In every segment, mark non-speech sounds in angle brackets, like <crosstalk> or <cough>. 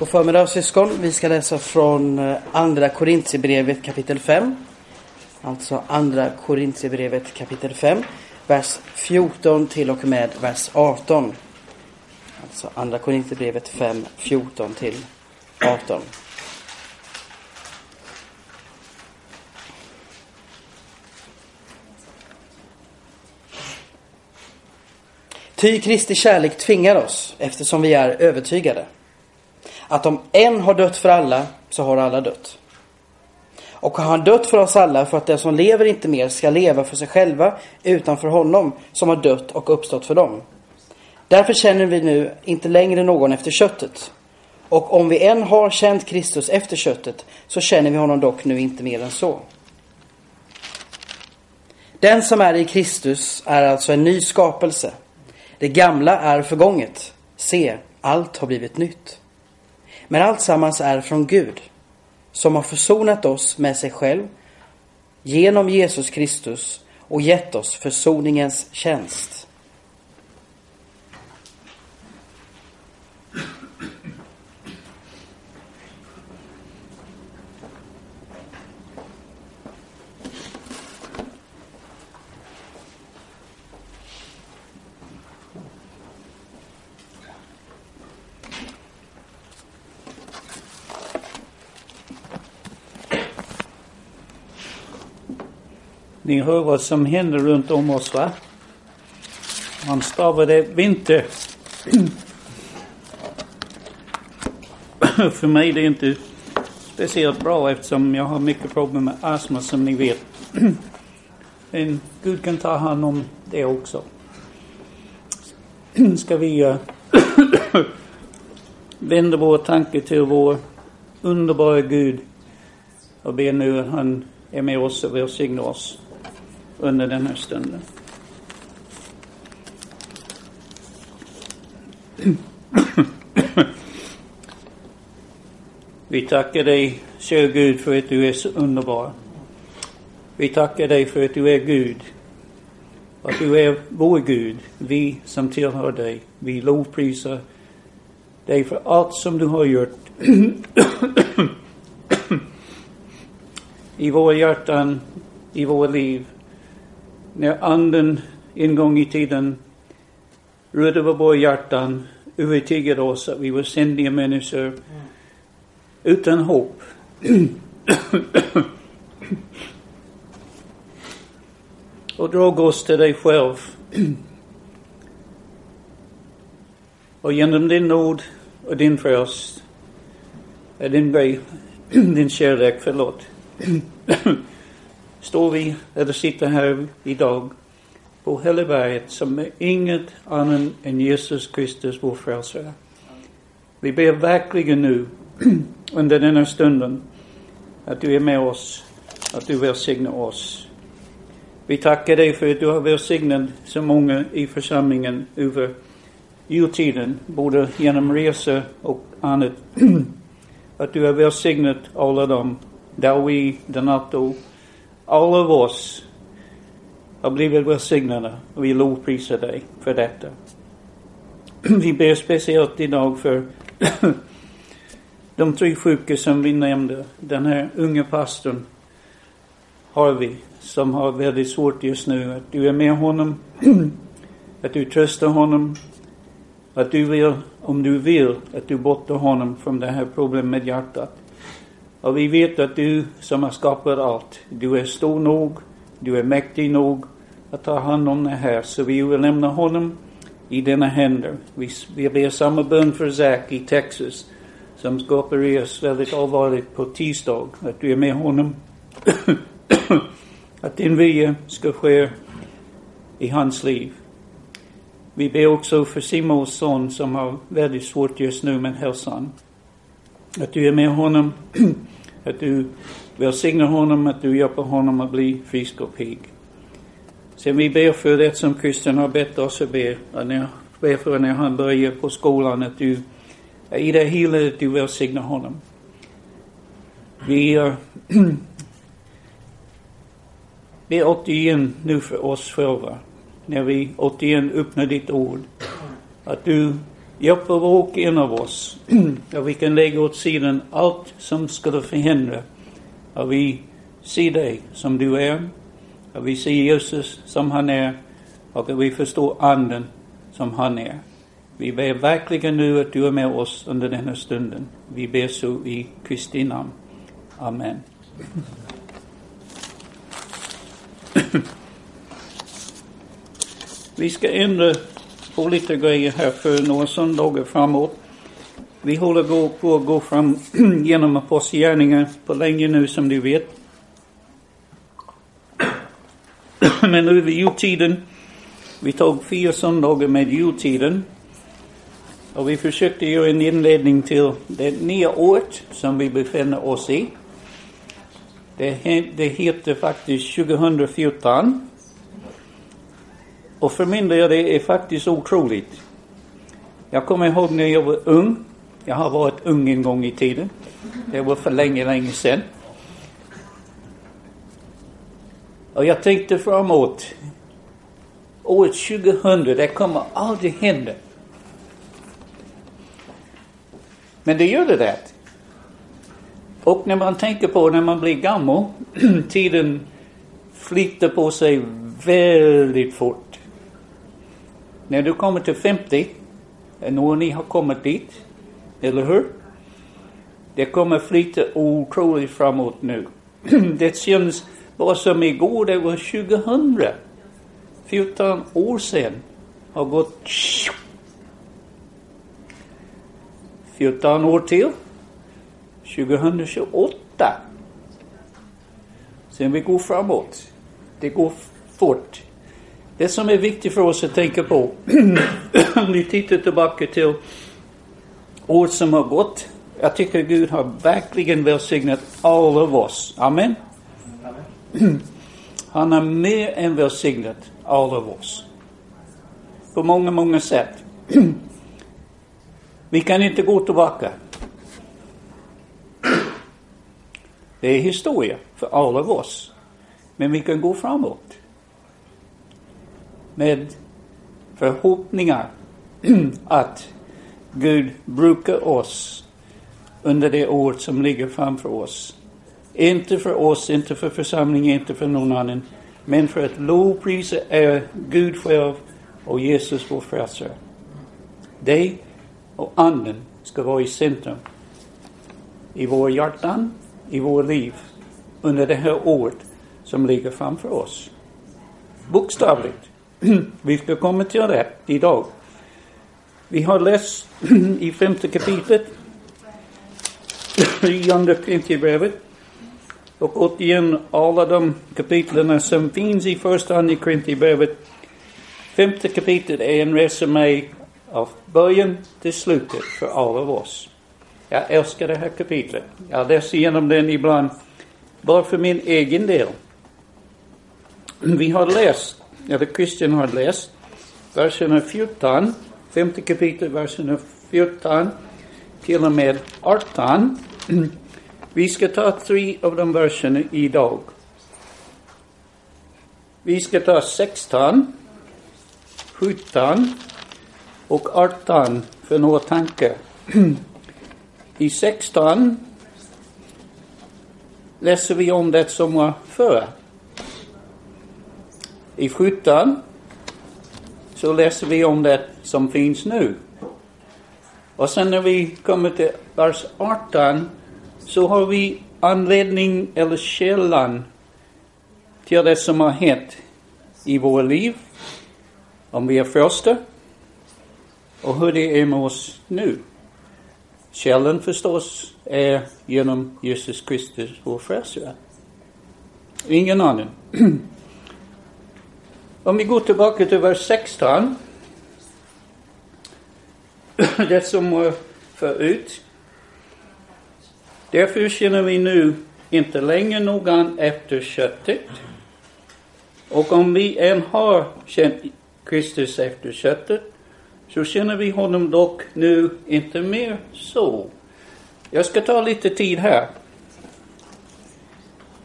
God förmiddag syskon. Vi ska läsa från eh, Andra Korintierbrevet kapitel 5. Alltså Andra Korintierbrevet kapitel 5. Vers 14 till och med vers 18. Alltså Andra Korintierbrevet 5, 14 till 18. Ty Kristi kärlek tvingar oss, eftersom vi är övertygade, att om en har dött för alla, så har alla dött. Och har han dött för oss alla för att den som lever inte mer ska leva för sig själva utan för honom som har dött och uppstått för dem. Därför känner vi nu inte längre någon efter köttet. Och om vi än har känt Kristus efter köttet så känner vi honom dock nu inte mer än så. Den som är i Kristus är alltså en ny skapelse. Det gamla är förgånget. Se, allt har blivit nytt. Men allt sammans är från Gud, som har försonat oss med sig själv genom Jesus Kristus och gett oss försoningens tjänst. Ni hör vad som händer runt om oss va? Man stavade vinter. <clears throat> För mig är det inte speciellt bra eftersom jag har mycket problem med astma som ni vet. <clears throat> Men Gud kan ta hand om det också. <clears throat> Ska vi uh, vända vår tanke till vår underbara Gud och be nu att han är med oss och välsignar oss under den här stunden. Vi tackar dig, kära Gud, för att du är så underbar. Vi tackar dig för att du är Gud. Att du är vår Gud, vi som tillhör dig. Vi lovprisar dig för allt som du har gjort i våra hjärtan, i våra liv när anden en gång i tiden rörde över våra hjärtan, övertygade oss att vi var syndiga människor utan hopp. och drog oss till dig själv. och genom din nåd och din frälst, din, din kärlek, förlåt står vi, eller sitter här idag på Hälleberget som är inget annat än Jesus Kristus, vår frälsare. Vi ber verkligen nu <clears throat> under denna stunden att du är med oss, att du välsignar oss. Vi tackar dig för att du har välsignat så många i församlingen över jultiden, både genom resor och annat. <clears throat> att du har välsignat alla dem, Dawi, Donato, alla av oss har blivit välsignade och vi lovprisar dig för detta. <clears throat> Vi ber speciellt idag för <clears throat> de tre sjuka som vi nämnde. Den här unge pastorn har vi som har väldigt svårt just nu. Att du är med honom, <clears throat> att du tröstar honom, att du vill, om du vill, att du bottar honom från det här problemet med hjärtat. Och vi vet att du som har skapat allt, du är stor nog, du är mäktig nog att ta hand om det här. Så vi vill lämna honom i dina händer. Vi, vi ber samma bön för Zack i Texas som ska opereras väldigt allvarligt på tisdag. Att du är med honom. <coughs> att din vilja ska ske i hans liv. Vi ber också för Simons son som har väldigt svårt just nu med hälsan. Att du är med honom <clears throat> att du välsignar honom, att du hjälper honom att bli frisk och pigg. Sen vi ber för det som Kristian har bett oss att be, att när, ber för när han börjar på skolan, att du i det hela, att du välsignar honom. Vi äh, ber <clears throat> återigen nu för oss själva, när vi återigen öppnar ditt ord, att du Hjälp var och en av oss. <clears throat> och vi kan lägga åt sidan allt som skulle förhindra. Att vi ser dig som du är. Att vi ser Jesus som han är. Och att vi förstår anden som han är. Vi ber verkligen nu att du är med oss under denna stunden. Vi ber så i Kristi namn. Amen. <clears throat> Vi ska ändra på lite grejer här för några söndagar framåt. Vi håller på att gå fram <clears throat> genom apostlagärningar på länge nu som du vet. <clears throat> Men nu är vi jultiden. Vi tog fyra söndagar med jultiden. Och vi försökte göra en inledning till det nya året som vi befinner oss i. Det, det heter faktiskt 2014. Och för min del det är faktiskt otroligt. Jag kommer ihåg när jag var ung. Jag har varit ung en gång i tiden. Det var för länge, länge sedan. Och jag tänkte framåt. Året 2000, det kommer aldrig hända. Men det gjorde det det. Och när man tänker på när man blir gammal, <clears throat> tiden flyttar på sig väldigt fort. När du kommer till 50, eh, när ni har kommit dit, eller hur? Det kommer flyta otroligt framåt nu. <clears throat> det känns bara som igår, det var 2000. 14 år sedan har gått 14 år till. 2028. Sen vi går framåt. Det går fort. Det som är viktigt för oss att tänka på, om <clears throat> vi tittar tillbaka till år som har gått. Jag tycker Gud har verkligen välsignat alla av oss. Amen. Amen. <clears throat> Han har mer än välsignat alla av oss. På många, många sätt. <clears throat> Vi kan inte gå tillbaka. Det är historia för alla av oss. Men vi kan gå framåt. Med förhoppningar <clears throat> att Gud brukar oss under det år som ligger framför oss. Inte för oss, inte för församlingen, inte för någon annan. Men för att lovprisa är Gud själv och Jesus vår frälsare. Det och anden ska vara i centrum i våra hjärtan, i våra liv under det här året som ligger framför oss. Bokstavligt. <clears throat> Vi ska komma till det idag. Vi har läst <clears throat> i femte kapitlet <clears throat> i andra Korinthierbrevet och återigen alla de kapitlen som finns i första andra Korinthierbrevet. Femte kapitlet är en resumé av början till slutet för alla av oss. Jag älskar det här kapitlet. Jag läser igenom den ibland bara för min egen del. Vi har läst, eller Christian har läst, verserna 14, femte kapitlet, verserna 14 till och med 18. <clears throat> Vi ska ta tre av de verserna idag. Vi ska ta 16, 17 och 18 för några tankar. <clears throat> I 16 läser vi om det som var förr. I 17 så läser vi om det som finns nu. Och sen när vi kommer till vers 18 så har vi anledning eller källan till det som har hänt i våra liv. Om vi är första, och hur det är med oss nu. Källan förstås är genom Jesus Kristus, vår frälsare. Ingen annan. <clears throat> Om vi går tillbaka till vers 16. <clears throat> det som eh, var förut. Därför känner vi nu inte längre någon efter köttet. Och om vi än har känt Kristus efter köttet så känner vi honom dock nu inte mer så. Jag ska ta lite tid här.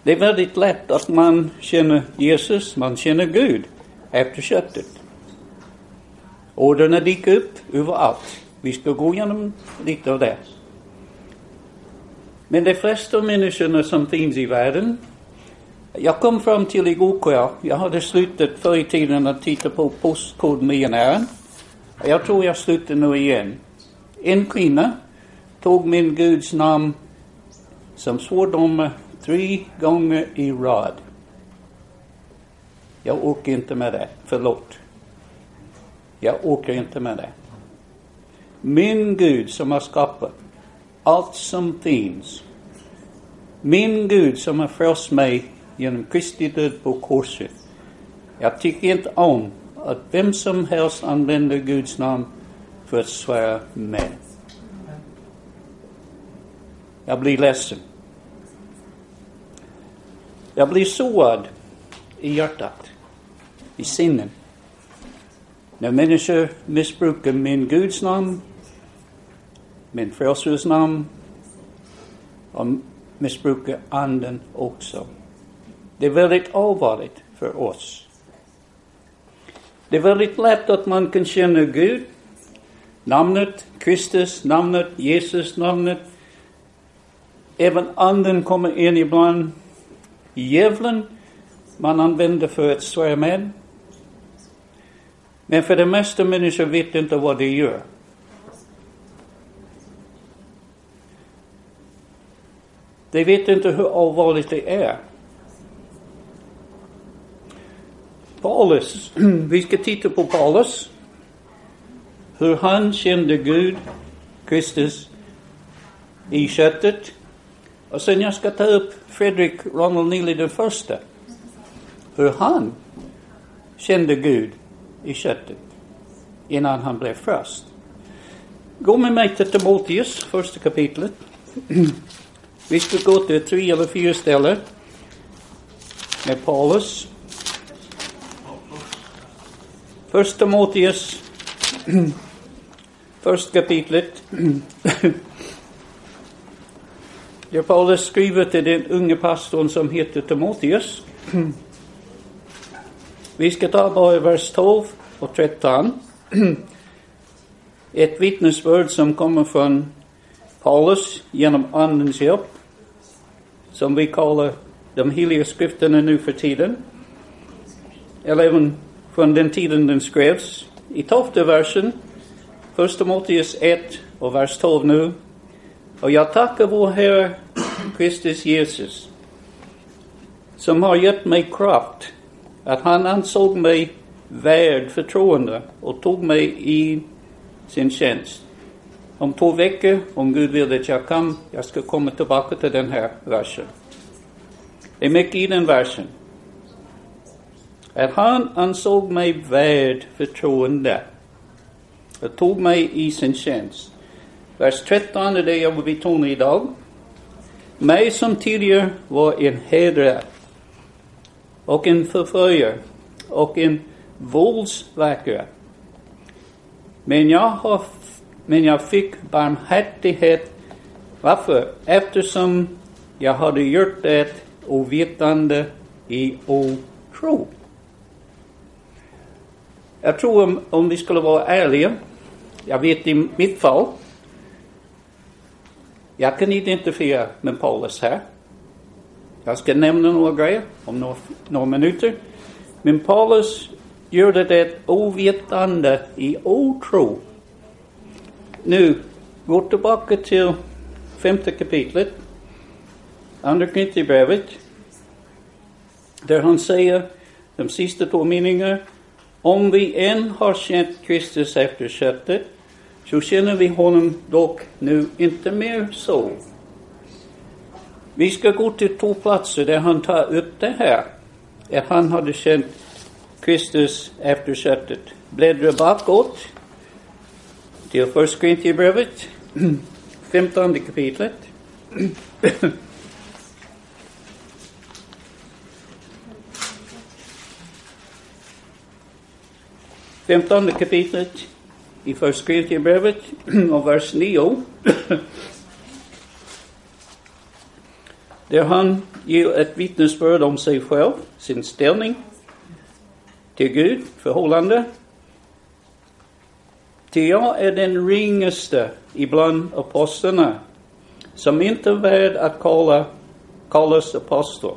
Det är väldigt lätt att man känner Jesus, man känner Gud efter köttet. Orden dyker upp överallt. Vi ska gå igenom lite av det. Men de flesta människorna som finns i världen jag kom fram till igår kväll, jag hade slutat förr i tiden att titta på Postkodmiljonären. Jag tror jag slutar nu igen. En kvinna tog min Guds namn som svordomar tre gånger i rad. Jag orkar inte med det. Förlåt. Jag orkar inte med det. Min Gud som har skapat allt som finns. Min Gud som har frälst mig genom Kristi död på korset. Jag tycker inte om att vem som helst använder Guds namn för att svära med. Jag blir ledsen. Jag blir sårad i hjärtat, i sinnen. När människor missbrukar min Guds namn, min frälsares namn och missbrukar anden också. Det är väldigt allvarligt för oss. Det är väldigt lätt att man kan känna Gud, namnet Kristus, namnet Jesus, namnet. Även anden kommer in ibland. Djävulen man använder för att svära med. Men för det mesta människor vet inte vad de gör. De vet inte hur allvarligt det är. Paulus, <clears throat> vi ska titta på Paulus. Hur han kände Gud, Kristus, i köttet. Och sen jag ska ta upp Fredrik Ronald Neely den första. Hur han kände Gud i köttet innan han blev frälst. Gå med mig till Timoteus, första kapitlet. <clears throat> Vi ska gå till tre eller fyra ställen med Paulus. Första Timoteus, <clears throat> första kapitlet. <clears throat> Där Paulus skriver till den unge pastorn som heter Timoteus. Vi ska ta bara vers 12 och 13. <clears throat> Ett vittnesbörd som kommer från Paulus genom Andens hjälp. Som vi kallar de heliga skrifterna nu för tiden. Eller även från den tiden den skrevs. I tolfte versen, första Timoteus 1 och vers 12 nu. Och jag tackar vår Herre Kristus Jesus som har gett mig kraft att han ansåg mig värd förtroende och tog mig i sin tjänst. Om två veckor, om Gud vill att jag kan, jag ska komma tillbaka till den här versen. Det är mycket i den versen. Att han ansåg mig värd förtroende och tog mig i sin tjänst. Vers 13 är det jag vill betona idag. Mig som tidigare var en hedrare och en förföljare och en våldsverkare. Men jag, har, men jag fick barmhärtighet. Varför? Eftersom jag hade gjort det ovetande i otro. Jag tror om, om vi skulle vara ärliga, jag vet i mitt fall, jag kan identifiera med Paulus här. Jag ska nämna några grejer om några, några minuter. Men Paulus gjorde det ovetande i otro. Nu, gå tillbaka till femte kapitlet, andra Korinthierbrevet, där han säger de sista två meningarna. Om vi än har känt Kristus efter köttet så känner vi honom dock nu inte mer så. Vi ska gå till två platser där han tar upp det här. Att han hade känt Kristus efter köttet. Bläddra bakåt till Första Korintierbrevet, <clears throat> femtonde kapitlet. <clears throat> Femtonde kapitlet i Första Korintierbrevet <clears throat> och vers 9. Där han ger ett vittnesbörd om sig själv, sin ställning till Gud, förhållande Ty jag är den ringaste ibland apostlarna, som inte är värd att kalla, kallas apostel.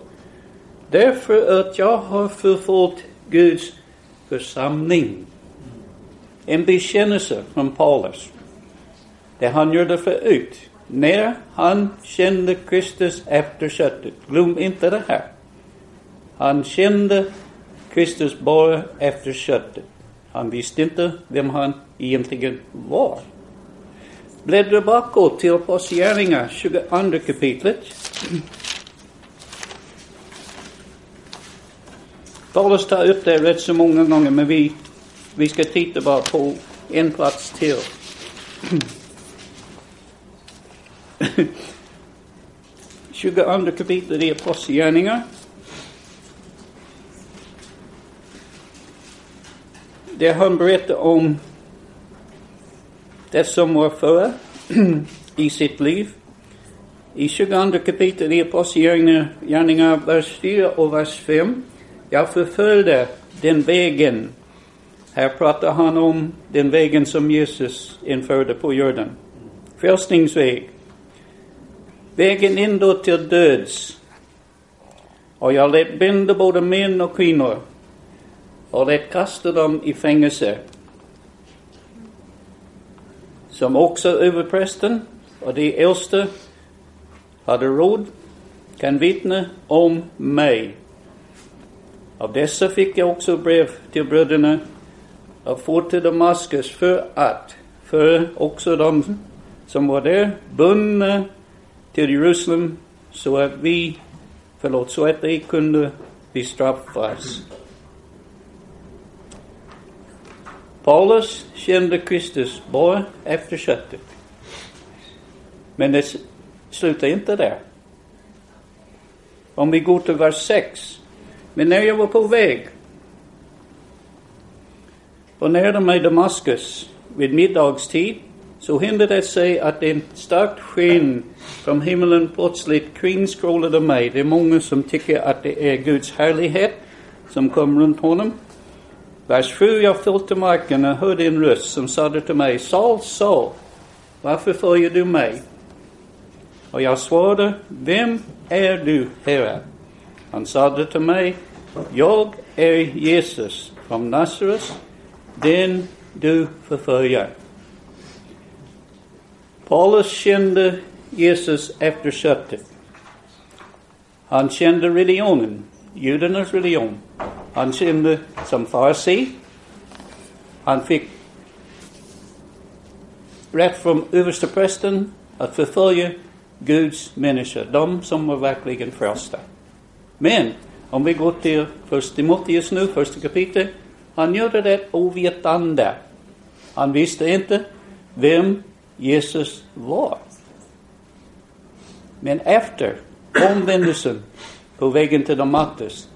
Därför att jag har förföljt Guds församling. En bekännelse från Paulus. Det han gjorde förut. När han kände Kristus efter köttet. Glöm inte det här. Han kände Kristus bara efter köttet. Han visste inte vem han egentligen var. Bläddra bakåt till Apostlagärningarna 22 kapitlet. Paulus tar upp det rätt så många gånger, men vi, vi ska titta bara på en plats till. 22 kapitlet i Apostlagärningarna. Där han berättar om det som var före i sitt liv. I 22 kapitlet i Apostlagärningarna, vers 4 och vers 5. Jag förföljde den vägen. Här pratar han om den vägen som Jesus införde på jorden. Frälsningsväg. Vägen in då till döds. Och jag lät binda både män och kvinnor och lät kasta dem i fängelse. Som också överprästen och de äldste hade råd kan vittna om mig. Av dessa fick jag också brev till bröderna och for till Damaskus för att, för också de som var där, bundna till Jerusalem så att vi, förlåt, så att de kunde bestraffas. Paulus kände Kristus bara efter köttet. Men det slutar inte där. Om vi går till vers 6. Men när jag var på väg och närde mig Damaskus vid middagstid så hände det sig att en starkt sken från himlen plötsligt kringskrålade mig. Det är många som tycker att det är Guds härlighet som kom runt honom. Vers 7. Jag föll till marken och hörde en röst som sade till mig, Saul, Saul, varför följer du mig? Och jag svarade, Vem är du, Herre? Han sade till mig, Jag är Jesus från Nasaret, den du förföljer. Paulus kände Jesus efter köttet. Han kände religionen, judarnas religion. Han kände som farsi. Han fick rätt från översteprästen att förfölja Guds människor, de som var verkligen frälsta. Men om vi går till första Timoteus nu, första kapitlet. Han gjorde det ovetande. Han visste inte vem Jesus var. Men efter omvändelsen på vägen till Damaskus,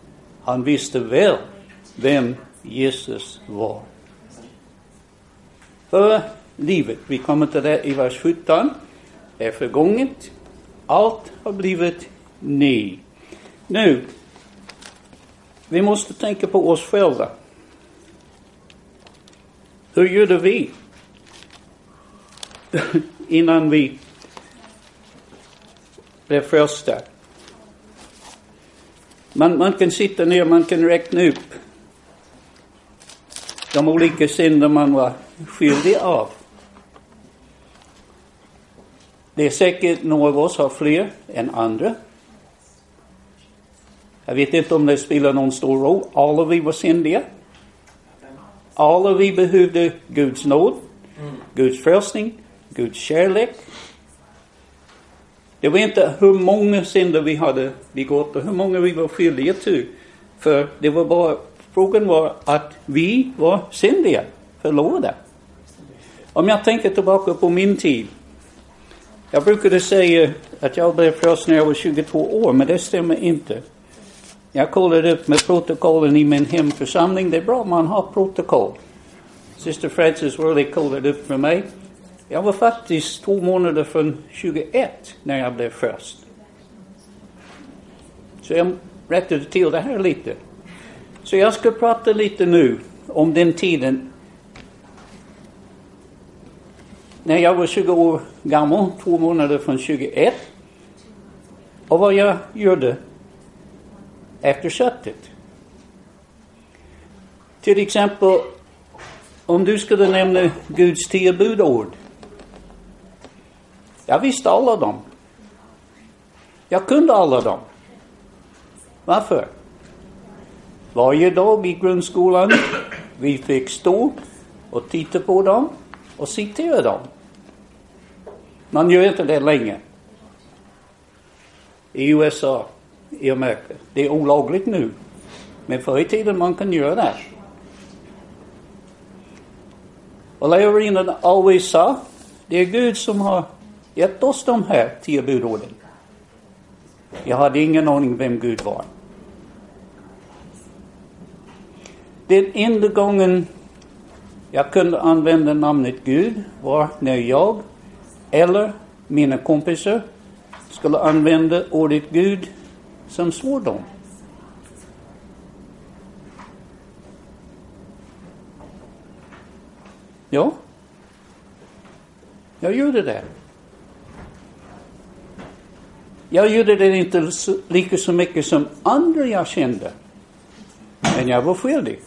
han visste väl vem Jesus var. För livet, vi kommer till det i vers 17, är förgånget. Allt har blivit ny. Nu, vi måste tänka på oss själva. Hur gjorde vi <coughs> innan vi blev frälsta? Man, man kan sitta ner, man kan räkna upp de olika synder man var skyldig av. Det är säkert några av oss har fler än andra. Jag vet inte om det spelar någon stor roll. Alla vi var syndiga. Alla vi behövde Guds nåd, Guds frälsning, Guds kärlek. Det var inte hur många synder vi hade begått och hur många vi var skyldiga till. För det var bara, frågan var att vi var syndiga, förlorade. Om jag tänker tillbaka på min tid. Jag brukade säga att jag blev frälst när jag var 22 år, men det stämmer inte. Jag kollade upp med protokollen i min hemförsamling. Det är bra om man har protokoll. Syster Frances Worley kollade upp för mig. Jag var faktiskt två månader från 21 när jag blev först. Så jag rättade till det här lite. Så jag ska prata lite nu om den tiden när jag var 20 år gammal, två månader från 21. Och vad jag gjorde efter köttet. Till exempel, om du skulle nämna Guds tio budord. Jag visste alla dem. Jag kunde alla dem. Varför? Varje dag i grundskolan vi fick stå och titta på dem och citera dem. Man gör inte det längre. I USA, i Amerika. Det är olagligt nu. Men förr i tiden man kan göra det. Och lärarinnan always sa, det är Gud som har gett oss de här tio budorden. Jag hade ingen aning vem Gud var. Den enda gången jag kunde använda namnet Gud var när jag eller mina kompisar skulle använda ordet Gud som svordom. Ja, jag gjorde det. Jag gjorde det inte lika så mycket som andra jag kände. Men jag var skyldig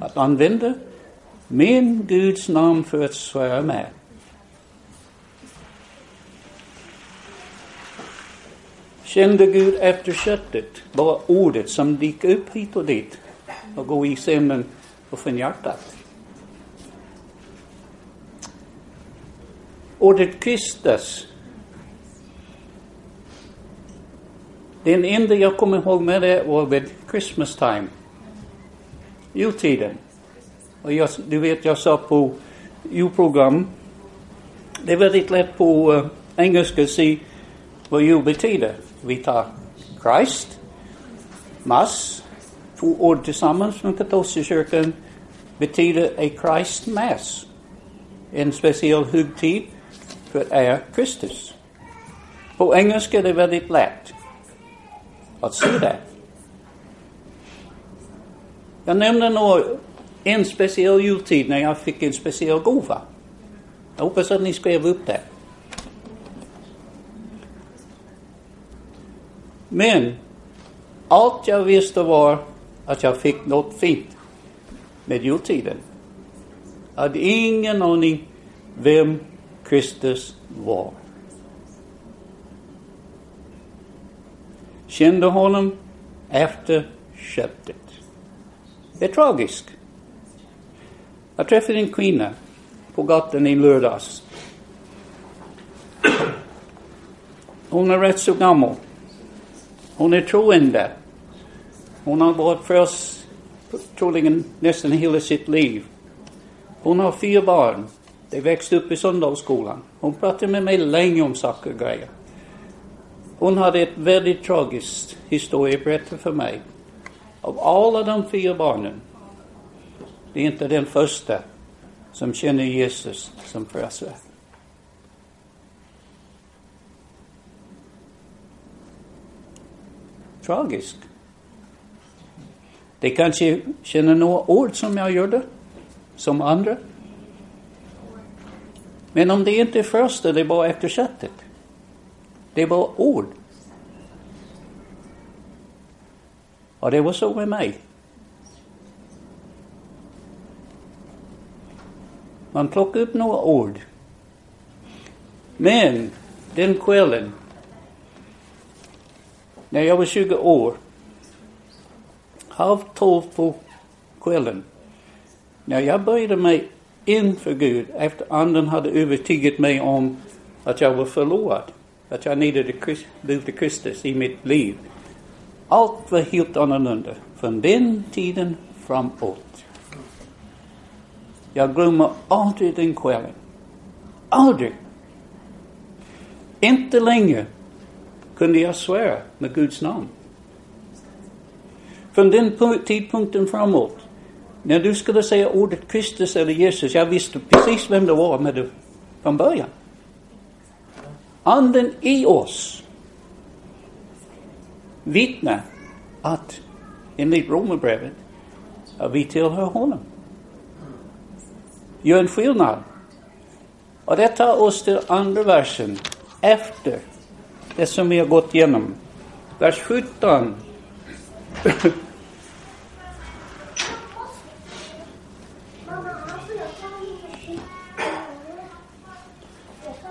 att använda min Guds namn för att svära med. Kände Gud efter köttet, bara ordet som dyker upp hit och dit och går i sömnen och från hjärtat. Ordet Kristus. Den enda jag kommer ihåg med det var vid Christmas time. Jultiden. Och jag, du vet, jag sa på julprogram, det är väldigt lätt på uh, engelska att se vad jul betyder. Vi tar Christ, Mass, två ord tillsammans från katolska kyrkan betyder a Christ Mass. En speciell högtid för är Kristus. På engelska är det väldigt lätt att se det. Jag nämnde nog en speciell jultid när jag fick en speciell gåva. Jag hoppas att ni skrev upp det. Men allt jag visste var att jag fick något fint med jultiden. Jag hade ingen aning vem Kristus var. Kände honom efter köttet. Det är tragiskt. Jag träffade en kvinna på gatan i lördags. Hon är rätt så gammal. Hon är troende. Hon har varit frälst troligen nästan hela sitt liv. Hon har fyra barn. De växte upp i söndagsskolan. Hon pratade med mig länge om saker och grejer. Hon hade ett väldigt tragiskt historieberättande för mig. Av alla de fyra barnen, det är inte den första som känner Jesus som frälsare. Tragiskt. De kanske känner några ord som jag gjorde, som andra. Men om det inte är första, det är bara eftersättet. Det är bara ord. Och det var så med mig. Man plockar upp några ord. Men den kvällen, när jag var 20 år, halv tolv på kvällen, när jag böjde mig inför Gud efter anden hade övertygat mig om att jag var förlorad, att jag needade lite Kristus i mitt liv. Allt var helt annorlunda från den tiden framåt. Jag glömmer aldrig den kvällen. Aldrig. Inte längre kunde jag svära med Guds namn. Från den tidpunkten framåt, när du skulle säga ordet Kristus eller Jesus, jag visste precis vem det var med det från början. Anden i oss vittnar att enligt Romarbrevet att vi tillhör honom. Gör en skillnad Och det tar oss till andra versen efter det som vi har gått igenom. Vers 17.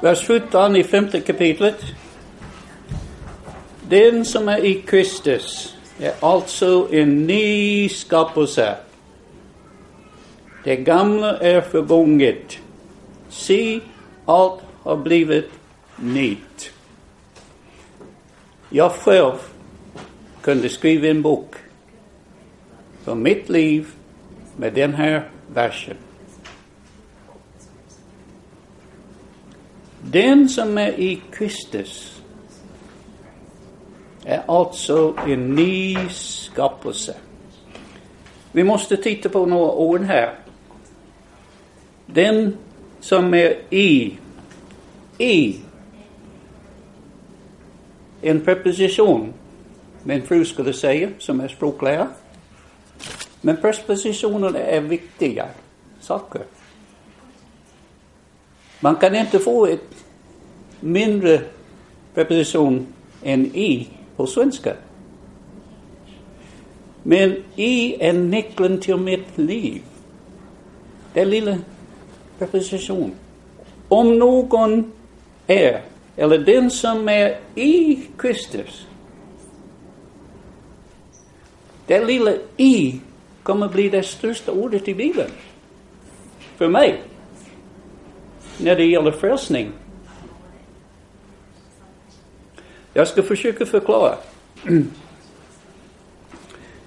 Vers 17 i femte kapitlet. Den som är i Kristus är alltså en ny skapelse. Det gamla är förgånget. Se, allt har blivit nytt. Jag själv kunde skriva en bok för mitt liv med den här versen. Den som är i Kristus är alltså en ny skapelse. Vi måste titta på några ord här. Den som är i, i, en preposition, min fru skulle säga, som är språklärare. Men prepositioner är viktiga saker. Man kan inte få ett mindre preposition än i på svenska. Men i är nyckeln till mitt liv. Den lilla preposition. Om någon är, eller den som är i Kristus. Det lilla i kommer bli det största ordet i Bibeln. För mig. När det gäller frälsning. Jag ska försöka förklara.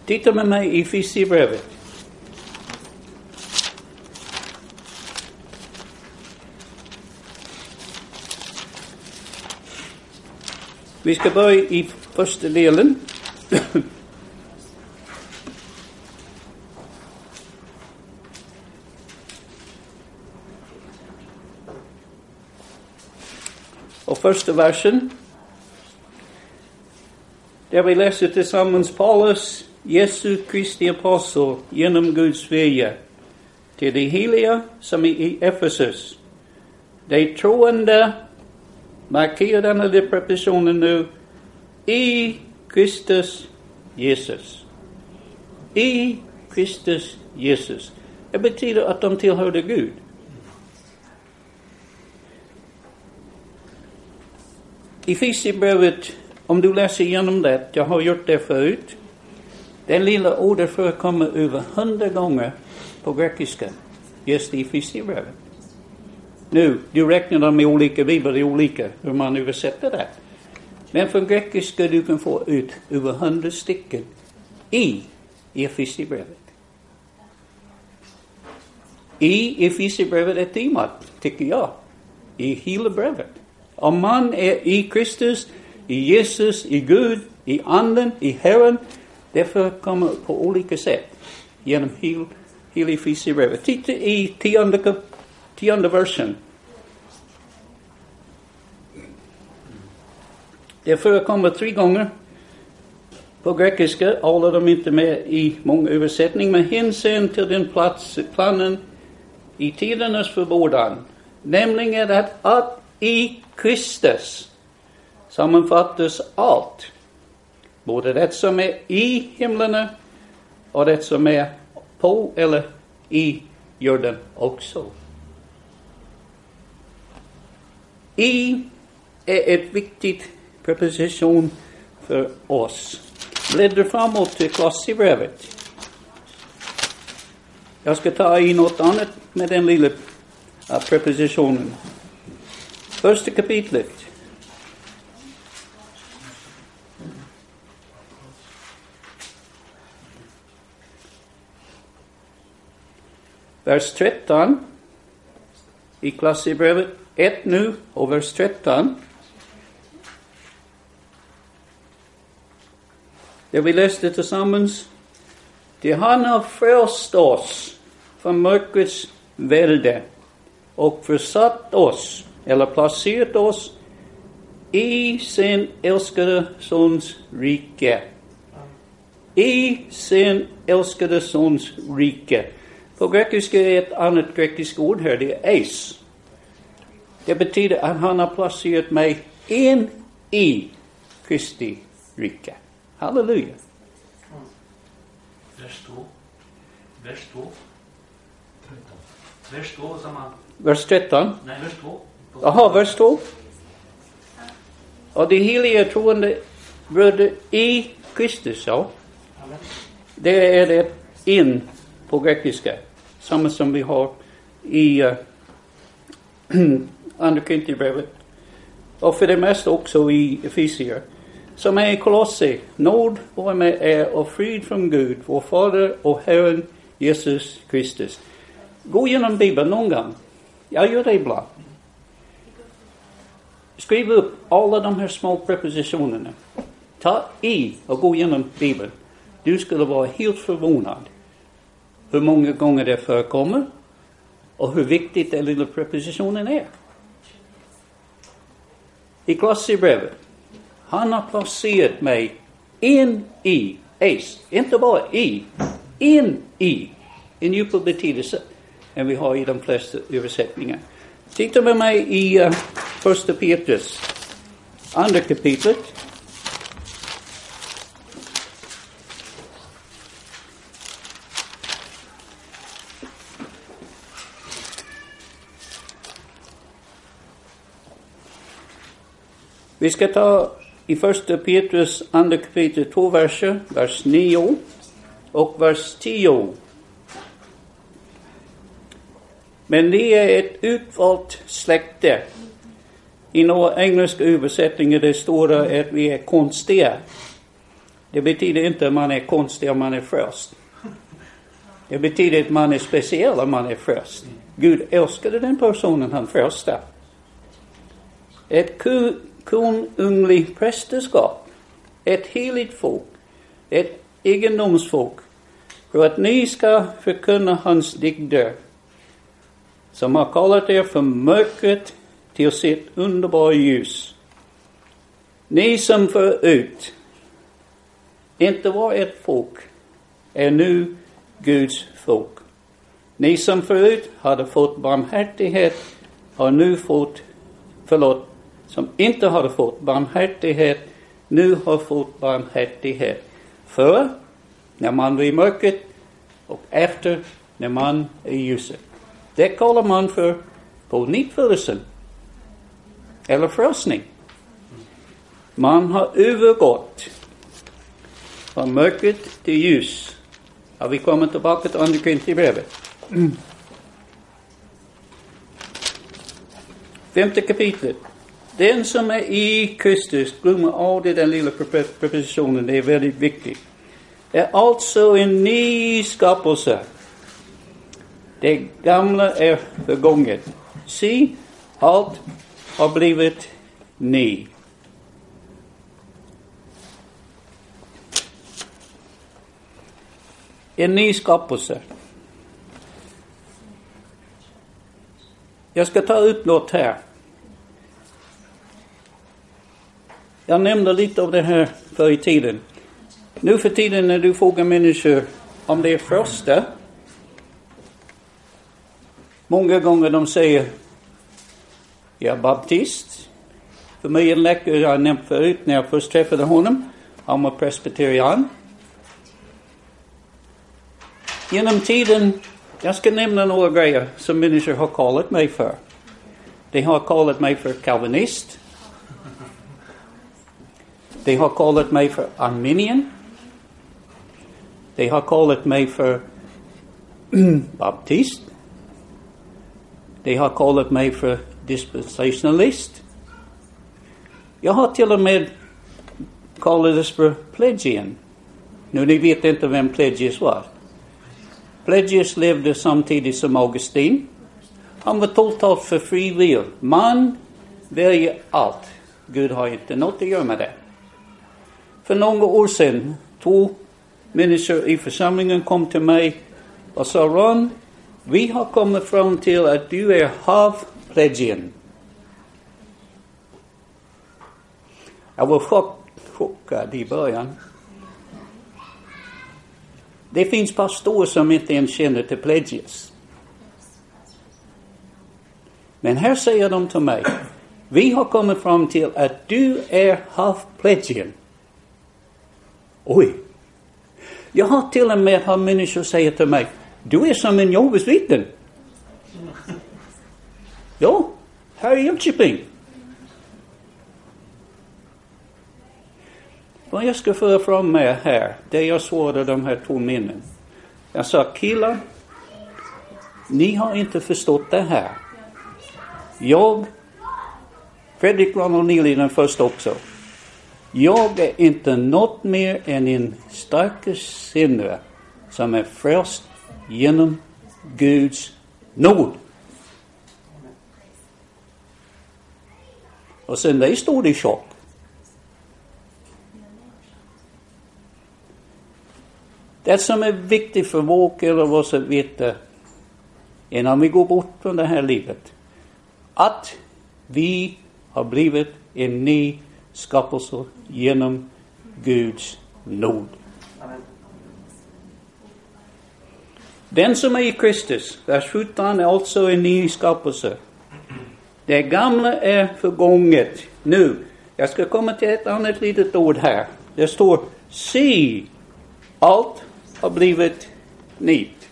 Titta med mig i Fisibrevet. Vi ska börja i första delen. Och första versen. Där vi läser tillsammans Paulus, Jesu Kristi apostel, genom Guds vilja, till de heliga som är i Efesus. De troende, markera denna prepositionen nu, i Kristus Jesus. I Kristus Jesus. Det betyder att de tillhörde Gud. I Efesierbrevet, om du läser igenom det, jag har gjort det förut. Det lilla ordet förekommer över hundra gånger på grekiska, just i Efesierbrevet. Nu, du räknar dem i olika biblar, det är olika hur man översätter det. Men från grekiska du kan få ut över hundra stycken i Efesierbrevet. I Efesierbrevet är temat, tycker jag, i hela brevet. Om man är i Kristus, i Jesus, i Gud, i Anden, i Herren, det förekommer på olika sätt genom hela hel Efesierbrevet. Titta i tionde, tionde versen. Det förekommer tre gånger på grekiska, alla de inte med i många översättningar, men hänsyn till den plats, planen i tidernas förbådan, nämligen att, att i Kristus sammanfattas allt. Både det som är i himlarna och det som är på eller i jorden också. I är ett viktigt preposition för oss. Bläddra framåt till Kolosserbrevet. Jag ska ta i något annat med den lilla prepositionen. Första kapitlet. Vers 13 i Kolosserbrevet 1 nu och vers 13. Det vi läste tillsammans. Det han har frälst oss från mörkrets välde och försatt oss, eller placerat oss, i sin älskade Sons rike. I sin älskade Sons rike. På grekiska är ett annat grekiskt ord här, det är eis. Det betyder att han har placerat mig in i Kristi rike. Halleluja. Vers 2. Vers 2. Vers 2 samma. Vers 13. Nej, vers 2. Jaha, vers 2. Och de heliga troende bröder i Kristus, ja. Det är det in på grekiska. Samma som vi har i uh, <clears throat> Andra Korinthierbrevet. Och för det mesta också i Efesier. Som är i Kolosser. Nåd vare med er och frid från Gud, vår Fader och Herren Jesus Kristus. Gå igenom Bibeln någon gång. Jag gör det ibland. Skriv upp alla de här små prepositionerna. Ta i och gå igenom Bibeln. Du skulle vara helt förvånad hur många gånger det förekommer och hur viktigt den lilla prepositionen är. I Kolosserbrevet. Han har placerat mig in i, ace, inte bara i, in i, en djupare betydelse än vi har i de flesta översättningar. Titta med mig i uh, första Petrus, andra kapitlet. Vi ska ta i första Petrus andra kapitel två verser, vers 9 och vers 10. Men ni är ett utvalt släkte. I några engelska översättningar det står det att vi är konstiga. Det betyder inte att man är konstig om man är frälst. Det betyder att man är speciell om man är frälst. Gud älskade den personen han frälste. Ett konunglig prästerskap, ett heligt folk, ett egendomsfolk, för att ni ska förkunna hans dygder som har kallat er från mörkret till sitt underbara ljus. Ni som förut inte var ett folk är nu Guds folk. Ni som förut hade fått barmhärtighet har nu fått, förlåt, som inte hade fått barmhärtighet nu har fått barmhärtighet. För när man var i mörkret och efter när man är i ljuset. Det kallar man för pånyttfödelsen. Eller frälsning. Man har övergått från mörkret till ljus. Har vi kommit tillbaka till andra Korinthierbrevet. Mm. Femte kapitlet. Den som är i Kristus, glömmer aldrig den lilla prepositionen, det är väldigt viktigt. Är alltså en ny skapelse. Det gamla är förgånget. Se, allt har blivit ny. En ny skapelse. Jag ska ta upp något här. Jag nämnde lite av det här förr i tiden. Nu för tiden när du frågar människor om det är första Många gånger de säger jag är baptist. För mig är läkare jag har nämnt förut när jag först träffade honom. Han var presbyterian. Genom tiden, jag ska nämna några grejer som människor har kallat mig för. De har kallat mig för kalvinist. De har kallat mig för arminian. De har kallat <clears throat> mig för baptist. De har kallat mig för dispensationalist. Jag har till och med kallades för Pledgian. Nu ni vet inte vem Pledgius var. Pledgius levde samtidigt som Augustin. Han var totalt för fri will. Man väljer allt. Gud har inte något att göra med det. För några år sedan, två människor i församlingen kom till mig och sa Ron, vi har kommit fram till att du är halvplegian. Jag var chock, chockad i början. Det finns pastorer som inte ens känner till Pledges. Men här säger de till mig, vi har kommit fram till att du är half-pledgian. Oj! Jag har till och med hört människor säga till mig, du är som en Jehovas vittnen. Ja, här i Jönköping. Vad jag ska föra fram med här, det jag svarade de här två männen. Jag sa, killar, ni har inte förstått det här. Jag, Fredrik Ronald Neely den första också. Jag är inte något mer än en stackars syndare som är frälst genom Guds nåd. Och sen det stod i chock. Det som är viktigt för vår eller oss att veta innan vi går bort från det här livet, att vi har blivit en ny skapelse genom Guds nåd. Den som är i Kristus, vars utan är alltså en ny skapelse. Det gamla är förgånget nu. Jag ska komma till ett annat litet ord här. Det står se, allt har blivit nytt.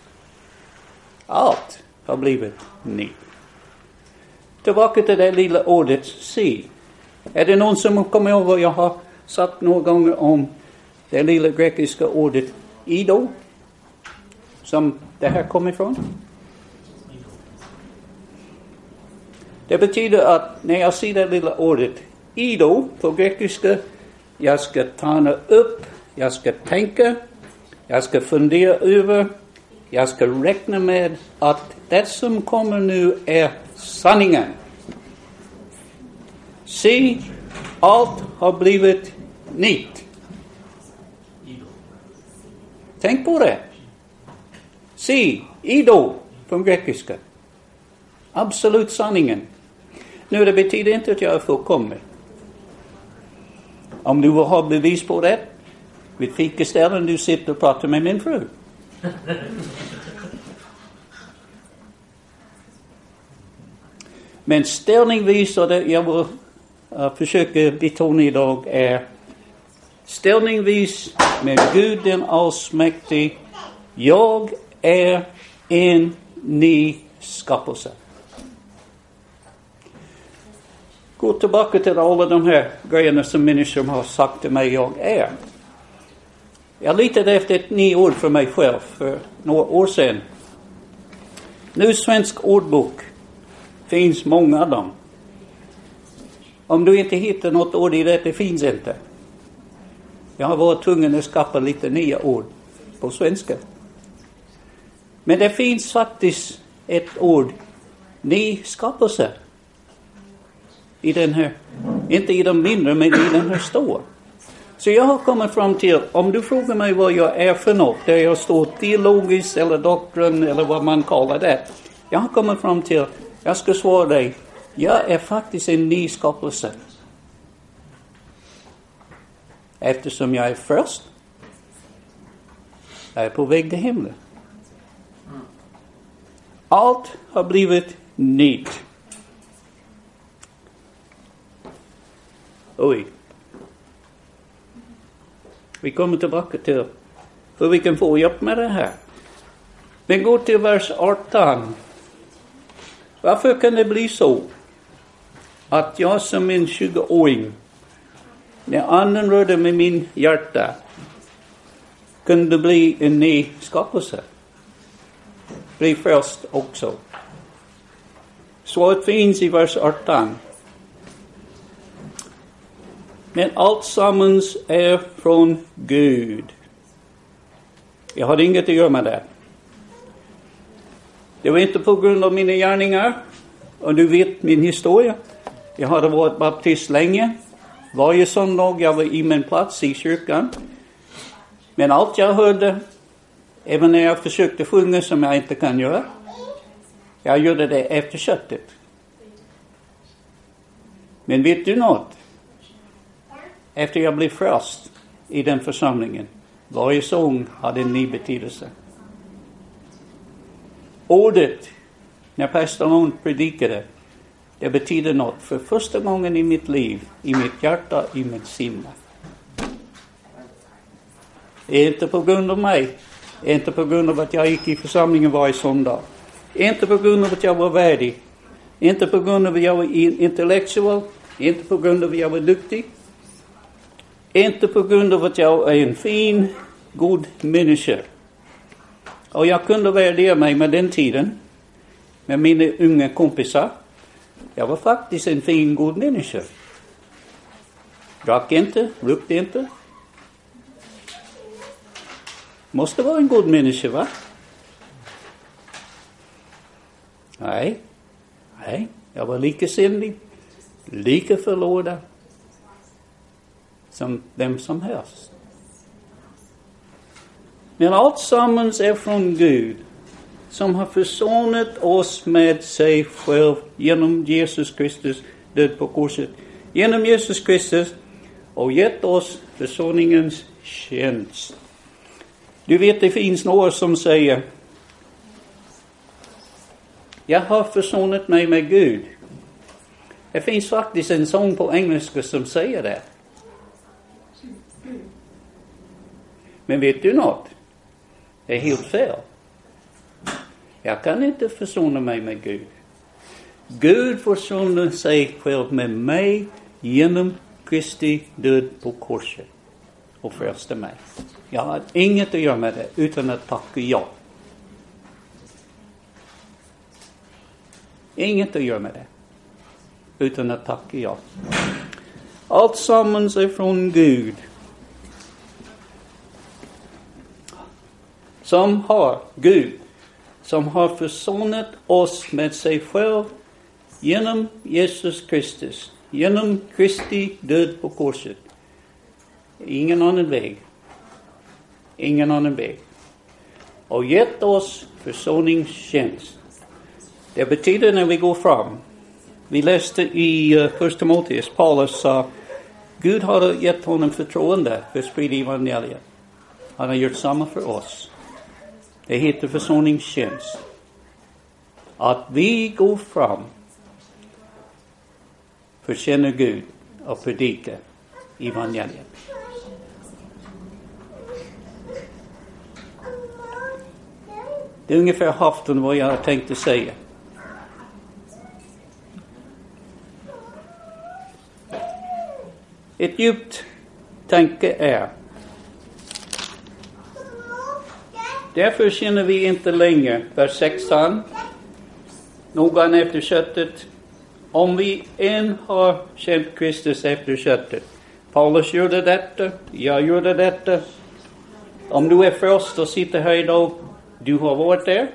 Allt har blivit nytt. Tillbaka till det lilla ordet se. Är det någon som kommer ihåg vad jag har sagt några gånger om det lilla grekiska ordet ido? Som det här kommer ifrån? Det betyder att när jag ser det lilla ordet ido på grekiska, jag ska tana upp, jag ska tänka, jag ska fundera över, jag ska räkna med att det som kommer nu är sanningen. Se, allt har blivit nytt. Tänk på det. Se, ido från grekiska. Absolut sanningen. Nu, det betyder inte att jag är fullkomlig. Om du vill ha bevis på det, vid fikaställen du sitter och pratar med min fru. Men ställning visar det jag vill försöker betona idag, är ställningvis med Gud den allsmäktig. Jag är en ny skapelse. Gå tillbaka till alla de här grejerna som människor har sagt till mig jag är. Jag letade efter ett nytt ord för mig själv för några år sedan. Nu svensk ordbok finns många av dem. Om du inte hittar något ord i det, det finns inte. Jag har varit tvungen att skapa lite nya ord på svenska. Men det finns faktiskt ett ord, ny skapelse. I den här, inte i de mindre, men i den här stora. Så jag har kommit fram till, om du frågar mig vad jag är för något, där jag står teologiskt eller doktrin eller vad man kallar det. Jag har kommit fram till, jag ska svara dig, jag är faktiskt en ny skapelse. Eftersom jag är först. Jag är på väg till himlen. Allt har blivit nytt. Oj. Vi kommer tillbaka till hur vi kan få hjälp med det här. Men gå till vers 18. Varför kan det bli så att jag som en 20-åring, när anden rörde med min hjärta, kunde bli en ny skapelse? Bli frälst också. Svaret finns i vers 18. Men allt sammans är från Gud. Jag hade inget att göra med det. Det var inte på grund av mina gärningar. Och du vet min historia. Jag hade varit baptist länge. Varje söndag jag var i min plats i kyrkan. Men allt jag hörde, även när jag försökte sjunga som jag inte kan göra, jag gjorde det efter köttet. Men vet du något? efter jag blev frälst i den församlingen, varje sång hade en ny betydelse. Ordet, när pastorn predikade, det betyder något för första gången i mitt liv, i mitt hjärta, i mitt sinne. Det är inte på grund av mig, det är inte på grund av att jag gick i församlingen varje söndag. Inte på grund av att jag var värdig. Inte på grund av att jag var intellektuell. Inte på grund av att jag var duktig. Inte på grund av att jag är en fin, god människa. Och jag kunde värdera mig med den tiden, med mina unga kompisar. Jag var faktiskt en fin, god människa. Drack inte, rökte inte. Måste vara en god människa, va? Nej, nej, jag var lika syndig, lika förlorad som vem som helst. Men allt sammans är från Gud som har försonat oss med sig själv genom Jesus Kristus död på korset. Genom Jesus Kristus och gett oss försoningens tjänst. Du vet, det finns några som säger jag har försonat mig med Gud. Det finns faktiskt en sång på engelska som säger det. Men vet du något? Det är helt fel. Jag kan inte försona mig med Gud. Gud försonar sig själv med mig genom Kristi död på korset och frälste mig. Jag har inget att göra med det utan att tacka ja. Inget att göra med det utan att tacka ja. Allt sammans är från Gud. Som har, Gud, som har försonat oss med sig själv genom Jesus Kristus, genom Kristi död på korset. Ingen annan väg. Ingen annan väg. Och gett oss försoningstjänst. Det betyder när vi går fram. Vi läste i uh, Första Timoteus, Paulus sa, Gud har gett honom förtroende för att sprida evangeliet. Han har gjort samma för oss. Det heter försoningstjänst. Att vi går fram, förtjänar Gud och predikar evangeliet. Det är ungefär hälften vad jag tänkte säga. Ett djupt tanke är Därför känner vi inte längre, vers 16, någon efter köttet, om vi än har känt Kristus efter köttet. Paulus gjorde detta, jag gjorde detta. Om du är först och sitter här idag, du har varit där.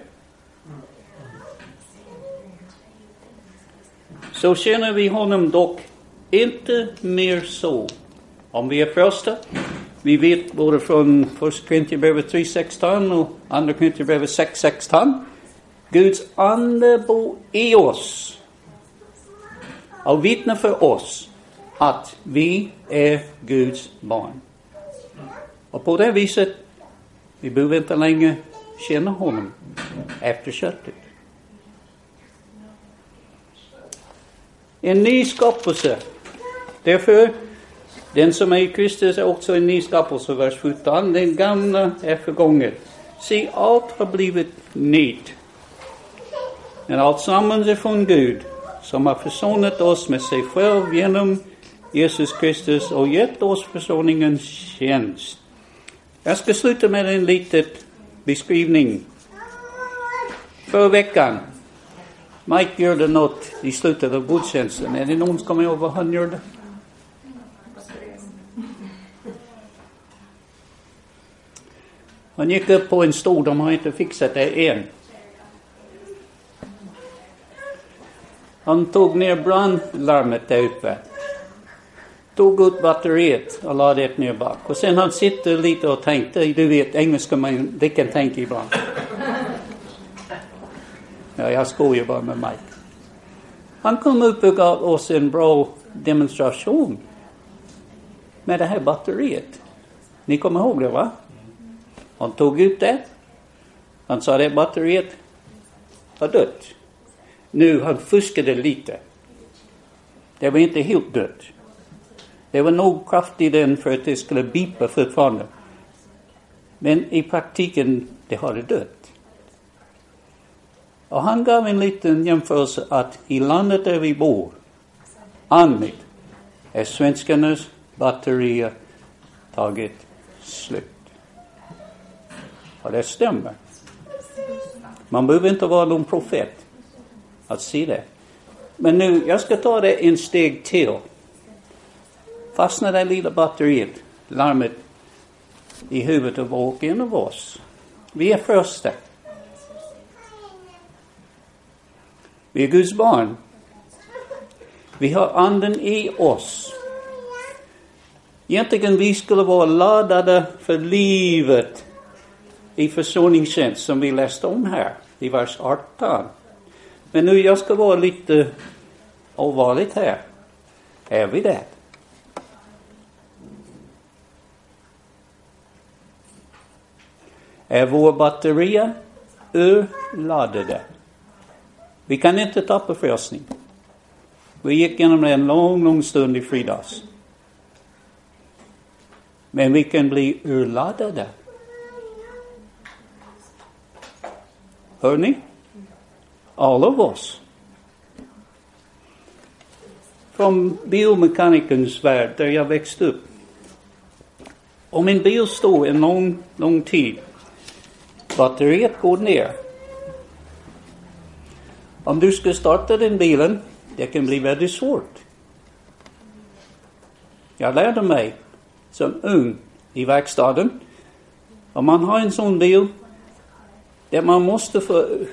Så känner vi honom dock inte mer så. Om vi är första, vi vet både från första Korintierbrevet 3.16 och andra Korintierbrevet 6.16. Guds ande bor i oss och vittnar för oss att vi är Guds barn. Och på det viset, vi behöver inte längre känna honom efter köttet. En ny skapelse. Därför den som är i Kristus är också en ny skapelse, vers 17. Den gamla är förgången. Se, allt har blivit nytt. Men allt sammans är från Gud, som har försonat oss med sig själv genom Jesus Kristus och gett oss försoningens tjänst. Jag ska sluta med en liten beskrivning. Förra veckan, Mike gjorde något i slutet av gudstjänsten. Är det någon som kommer ihåg vad han gjorde? Han gick upp på en stol, de har inte fixat det än. Han tog ner brandlarmet där uppe. Tog ut batteriet och lade det ner bak. Och sen han sitter lite och tänkte, du vet engelska man, det kan tänka ibland. Ja, jag skojar bara med Mike. Han kom upp och gav oss en bra demonstration med det här batteriet. Ni kommer ihåg det va? Han tog ut det. Han sa det batteriet har dött. Nu han fuskade lite. Det var inte helt dött. Det var nog kraft i den för att det skulle bipa fortfarande. Men i praktiken, det hade dött. Och han gav en liten jämförelse att i landet där vi bor, Anmit, är svenskarnas batterier tagit slut. Och det stämmer. Man behöver inte vara någon profet att se det. Men nu, jag ska ta det en steg till. Fastnar det lilla batteriet, larmet, i huvudet av var och en av oss. Vi är första. Vi är Guds barn. Vi har anden i oss. Egentligen vi skulle vara laddade för livet i försoningstjänst som vi läste om här i vers 18. Men nu jag ska vara lite allvarligt här. Är vi det? Är våra batterier urladdade? Vi kan inte tappa frälsning. Vi gick igenom det en lång, lång stund i fridags. Men vi kan bli urladdade. Hör ni? Alla av oss. Från biomekanikerns värld där jag växte upp. Om en bil står en lång, lång tid, batteriet går ner. Om du ska starta den bilen, det kan bli väldigt svårt. Jag lärde mig som ung i verkstaden, om man har en sån bil, det man måste för,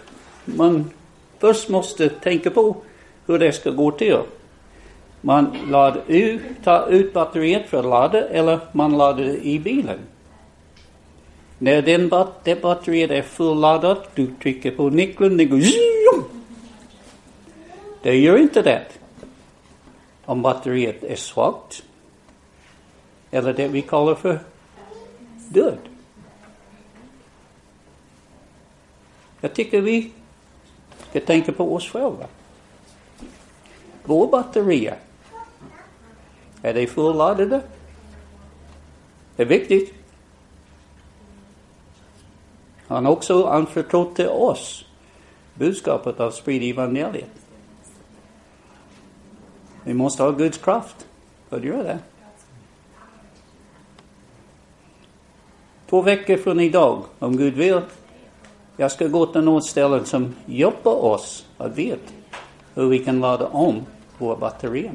man först måste tänka på hur det ska gå till. Man laddar ut, tar ut batteriet för att ladda eller man laddar det i bilen. När den bat det batteriet är fulladdat, du trycker på nyckeln, det går zoom. Det gör inte det om batteriet är svagt. Eller det vi kallar för död. Jag tycker vi ska tänka på oss själva. Våra batterier, är de fulladdade? Det är viktigt. Han har också anförtrott till oss budskapet av sprida evangeliet. Vi måste ha Guds kraft för att göra det. Två veckor från idag, om Gud vill, jag ska gå till något ställe som hjälper oss att veta hur vi kan ladda om våra batterier.